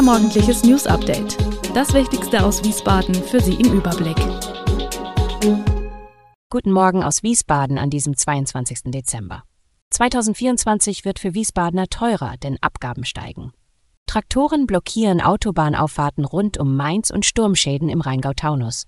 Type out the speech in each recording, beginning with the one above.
Unser morgendliches News Update. Das Wichtigste aus Wiesbaden für Sie im Überblick. Guten Morgen aus Wiesbaden an diesem 22. Dezember. 2024 wird für Wiesbadener teurer, denn Abgaben steigen. Traktoren blockieren Autobahnauffahrten rund um Mainz und Sturmschäden im Rheingau-Taunus.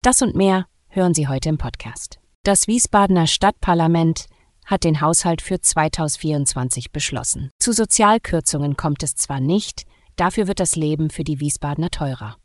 Das und mehr hören Sie heute im Podcast. Das Wiesbadener Stadtparlament hat den Haushalt für 2024 beschlossen. Zu Sozialkürzungen kommt es zwar nicht, dafür wird das Leben für die Wiesbadener teurer.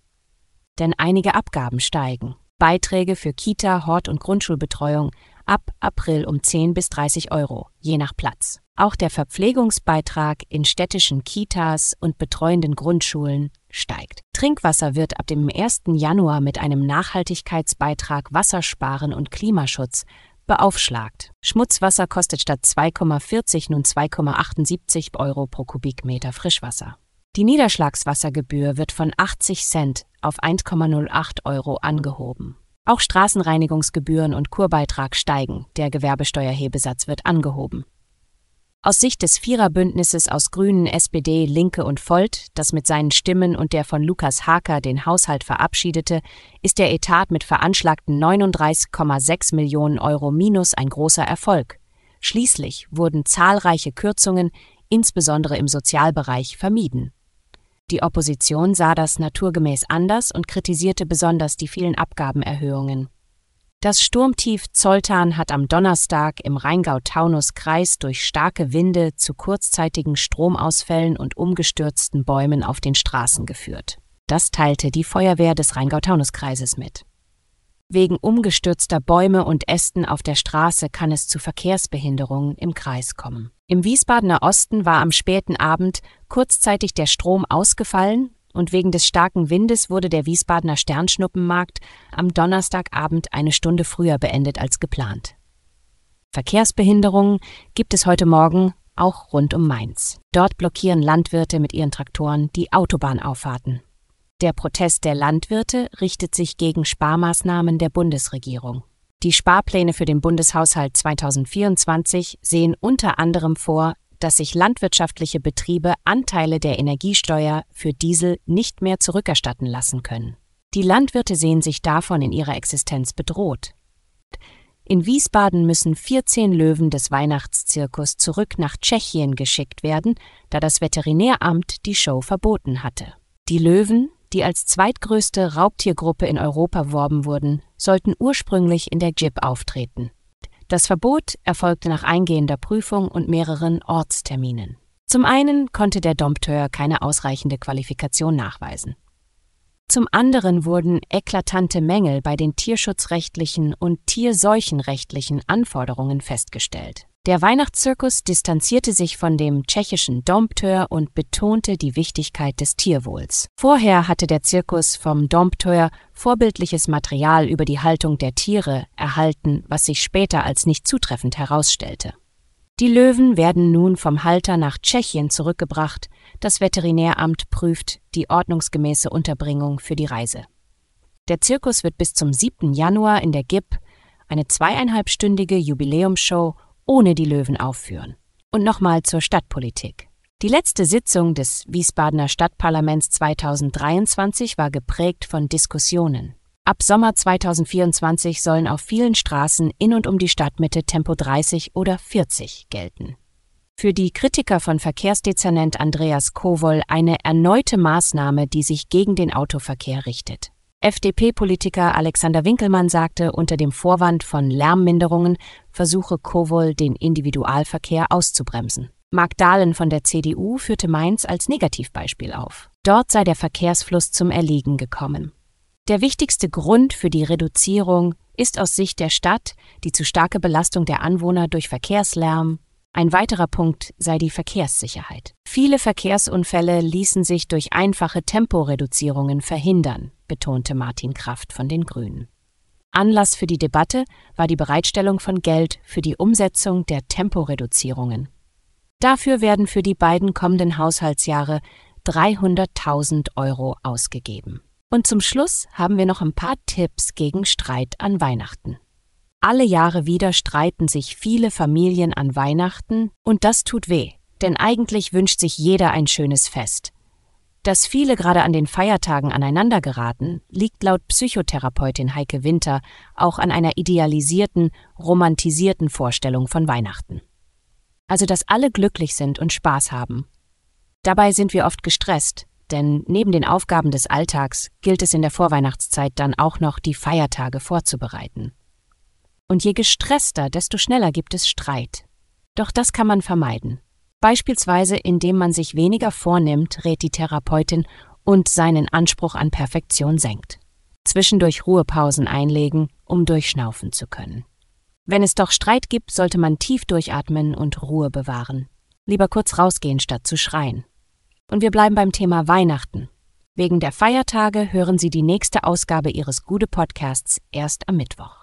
Denn einige Abgaben steigen. Beiträge für Kita, Hort- und Grundschulbetreuung ab April um 10 bis 30 Euro, je nach Platz. Auch der Verpflegungsbeitrag in städtischen Kitas und betreuenden Grundschulen steigt. Trinkwasser wird ab dem 1. Januar mit einem Nachhaltigkeitsbeitrag Wassersparen und Klimaschutz beaufschlagt. Schmutzwasser kostet statt 2,40 nun 2,78 Euro pro Kubikmeter Frischwasser. Die Niederschlagswassergebühr wird von 80 Cent auf 1,08 Euro angehoben. Auch Straßenreinigungsgebühren und Kurbeitrag steigen, der Gewerbesteuerhebesatz wird angehoben. Aus Sicht des Viererbündnisses aus Grünen, SPD, Linke und Volt, das mit seinen Stimmen und der von Lukas Haker den Haushalt verabschiedete, ist der Etat mit veranschlagten 39,6 Millionen Euro minus ein großer Erfolg. Schließlich wurden zahlreiche Kürzungen, insbesondere im Sozialbereich, vermieden. Die Opposition sah das naturgemäß anders und kritisierte besonders die vielen Abgabenerhöhungen. Das Sturmtief Zoltan hat am Donnerstag im Rheingau-Taunus-Kreis durch starke Winde zu kurzzeitigen Stromausfällen und umgestürzten Bäumen auf den Straßen geführt. Das teilte die Feuerwehr des Rheingau-Taunus-Kreises mit. Wegen umgestürzter Bäume und Ästen auf der Straße kann es zu Verkehrsbehinderungen im Kreis kommen. Im Wiesbadener Osten war am späten Abend kurzzeitig der Strom ausgefallen und wegen des starken Windes wurde der Wiesbadener Sternschnuppenmarkt am Donnerstagabend eine Stunde früher beendet als geplant. Verkehrsbehinderungen gibt es heute Morgen auch rund um Mainz. Dort blockieren Landwirte mit ihren Traktoren die Autobahnauffahrten. Der Protest der Landwirte richtet sich gegen Sparmaßnahmen der Bundesregierung. Die Sparpläne für den Bundeshaushalt 2024 sehen unter anderem vor, dass sich landwirtschaftliche Betriebe Anteile der Energiesteuer für Diesel nicht mehr zurückerstatten lassen können. Die Landwirte sehen sich davon in ihrer Existenz bedroht. In Wiesbaden müssen 14 Löwen des Weihnachtszirkus zurück nach Tschechien geschickt werden, da das Veterinäramt die Show verboten hatte. Die Löwen, die als zweitgrößte Raubtiergruppe in Europa worben wurden, sollten ursprünglich in der JIP auftreten. Das Verbot erfolgte nach eingehender Prüfung und mehreren Ortsterminen. Zum einen konnte der Dompteur keine ausreichende Qualifikation nachweisen. Zum anderen wurden eklatante Mängel bei den tierschutzrechtlichen und tierseuchenrechtlichen Anforderungen festgestellt. Der Weihnachtszirkus distanzierte sich von dem tschechischen Dompteur und betonte die Wichtigkeit des Tierwohls. Vorher hatte der Zirkus vom Dompteur vorbildliches Material über die Haltung der Tiere erhalten, was sich später als nicht zutreffend herausstellte. Die Löwen werden nun vom Halter nach Tschechien zurückgebracht. Das Veterinäramt prüft die ordnungsgemäße Unterbringung für die Reise. Der Zirkus wird bis zum 7. Januar in der GIP eine zweieinhalbstündige Jubiläumsshow ohne die Löwen aufführen. Und nochmal zur Stadtpolitik. Die letzte Sitzung des Wiesbadener Stadtparlaments 2023 war geprägt von Diskussionen. Ab Sommer 2024 sollen auf vielen Straßen in und um die Stadtmitte Tempo 30 oder 40 gelten. Für die Kritiker von Verkehrsdezernent Andreas Kowol eine erneute Maßnahme, die sich gegen den Autoverkehr richtet. FDP-Politiker Alexander Winkelmann sagte, unter dem Vorwand von Lärmminderungen versuche Kowol den Individualverkehr auszubremsen. Mark Dahlen von der CDU führte Mainz als Negativbeispiel auf. Dort sei der Verkehrsfluss zum Erliegen gekommen. Der wichtigste Grund für die Reduzierung ist aus Sicht der Stadt die zu starke Belastung der Anwohner durch Verkehrslärm, ein weiterer Punkt sei die Verkehrssicherheit. Viele Verkehrsunfälle ließen sich durch einfache Temporeduzierungen verhindern, betonte Martin Kraft von den Grünen. Anlass für die Debatte war die Bereitstellung von Geld für die Umsetzung der Temporeduzierungen. Dafür werden für die beiden kommenden Haushaltsjahre 300.000 Euro ausgegeben. Und zum Schluss haben wir noch ein paar Tipps gegen Streit an Weihnachten. Alle Jahre wieder streiten sich viele Familien an Weihnachten und das tut weh, denn eigentlich wünscht sich jeder ein schönes Fest. Dass viele gerade an den Feiertagen aneinander geraten, liegt laut Psychotherapeutin Heike Winter auch an einer idealisierten, romantisierten Vorstellung von Weihnachten. Also dass alle glücklich sind und Spaß haben. Dabei sind wir oft gestresst, denn neben den Aufgaben des Alltags gilt es in der Vorweihnachtszeit dann auch noch, die Feiertage vorzubereiten. Und je gestresster, desto schneller gibt es Streit. Doch das kann man vermeiden. Beispielsweise indem man sich weniger vornimmt, rät die Therapeutin, und seinen Anspruch an Perfektion senkt. Zwischendurch Ruhepausen einlegen, um durchschnaufen zu können. Wenn es doch Streit gibt, sollte man tief durchatmen und Ruhe bewahren. Lieber kurz rausgehen, statt zu schreien. Und wir bleiben beim Thema Weihnachten. Wegen der Feiertage hören Sie die nächste Ausgabe Ihres Gude Podcasts erst am Mittwoch.